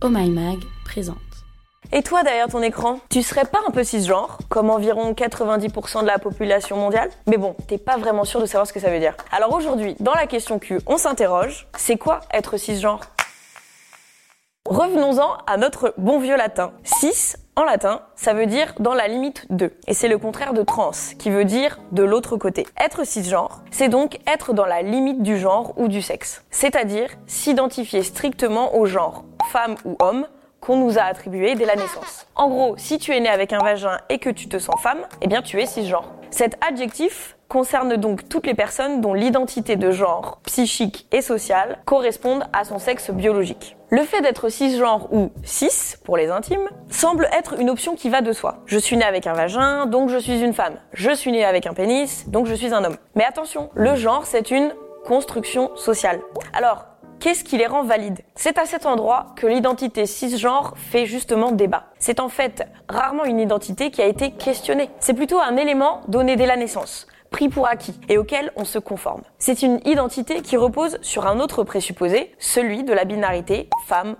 Oh My Mag présente. Et toi derrière ton écran, tu serais pas un peu cisgenre, comme environ 90% de la population mondiale? Mais bon, t'es pas vraiment sûr de savoir ce que ça veut dire. Alors aujourd'hui, dans la question Q, on s'interroge, c'est quoi être cisgenre? Revenons-en à notre bon vieux latin. Cis, en latin, ça veut dire dans la limite de. Et c'est le contraire de trans, qui veut dire de l'autre côté. Être cisgenre, c'est donc être dans la limite du genre ou du sexe. C'est-à-dire s'identifier strictement au genre, femme ou homme, qu'on nous a attribué dès la naissance. En gros, si tu es né avec un vagin et que tu te sens femme, eh bien tu es cisgenre. Cet adjectif concerne donc toutes les personnes dont l'identité de genre, psychique et sociale correspondent à son sexe biologique. Le fait d'être cisgenre ou cis pour les intimes semble être une option qui va de soi. Je suis né avec un vagin, donc je suis une femme. Je suis né avec un pénis, donc je suis un homme. Mais attention, le genre c'est une construction sociale. Alors, Qu'est-ce qui les rend valides? C'est à cet endroit que l'identité cisgenre fait justement débat. C'est en fait rarement une identité qui a été questionnée. C'est plutôt un élément donné dès la naissance pris pour acquis et auquel on se conforme. C'est une identité qui repose sur un autre présupposé, celui de la binarité femme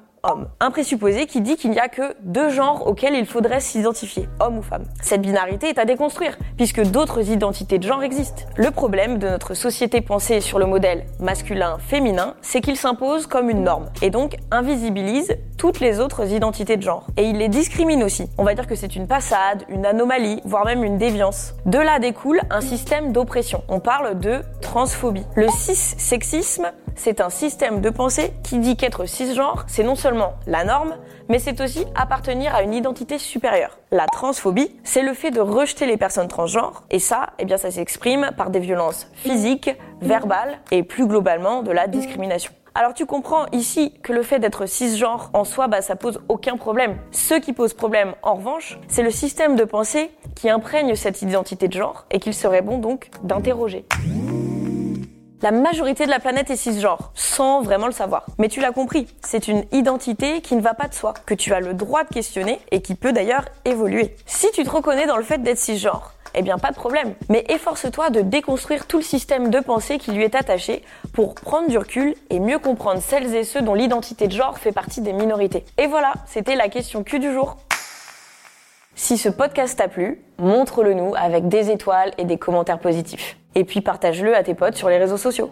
Un présupposé qui dit qu'il n'y a que deux genres auxquels il faudrait s'identifier, homme ou femme. Cette binarité est à déconstruire, puisque d'autres identités de genre existent. Le problème de notre société pensée sur le modèle masculin-féminin, c'est qu'il s'impose comme une norme, et donc invisibilise toutes les autres identités de genre. Et il les discrimine aussi. On va dire que c'est une passade, une anomalie, voire même une déviance. De là découle un système d'oppression. On parle de transphobie. Le cis-sexisme c'est un système de pensée qui dit qu'être cisgenre, c'est non seulement la norme, mais c'est aussi appartenir à une identité supérieure. La transphobie, c'est le fait de rejeter les personnes transgenres, et ça, eh bien, ça s'exprime par des violences physiques, verbales, et plus globalement de la discrimination. Alors tu comprends ici que le fait d'être cisgenre en soi, bah, ça pose aucun problème. Ce qui pose problème, en revanche, c'est le système de pensée qui imprègne cette identité de genre et qu'il serait bon donc d'interroger. La majorité de la planète est cisgenre, sans vraiment le savoir. Mais tu l'as compris, c'est une identité qui ne va pas de soi, que tu as le droit de questionner et qui peut d'ailleurs évoluer. Si tu te reconnais dans le fait d'être cisgenre, eh bien pas de problème. Mais efforce-toi de déconstruire tout le système de pensée qui lui est attaché pour prendre du recul et mieux comprendre celles et ceux dont l'identité de genre fait partie des minorités. Et voilà, c'était la question Q du jour. Si ce podcast t'a plu, montre-le nous avec des étoiles et des commentaires positifs et puis partage-le à tes potes sur les réseaux sociaux.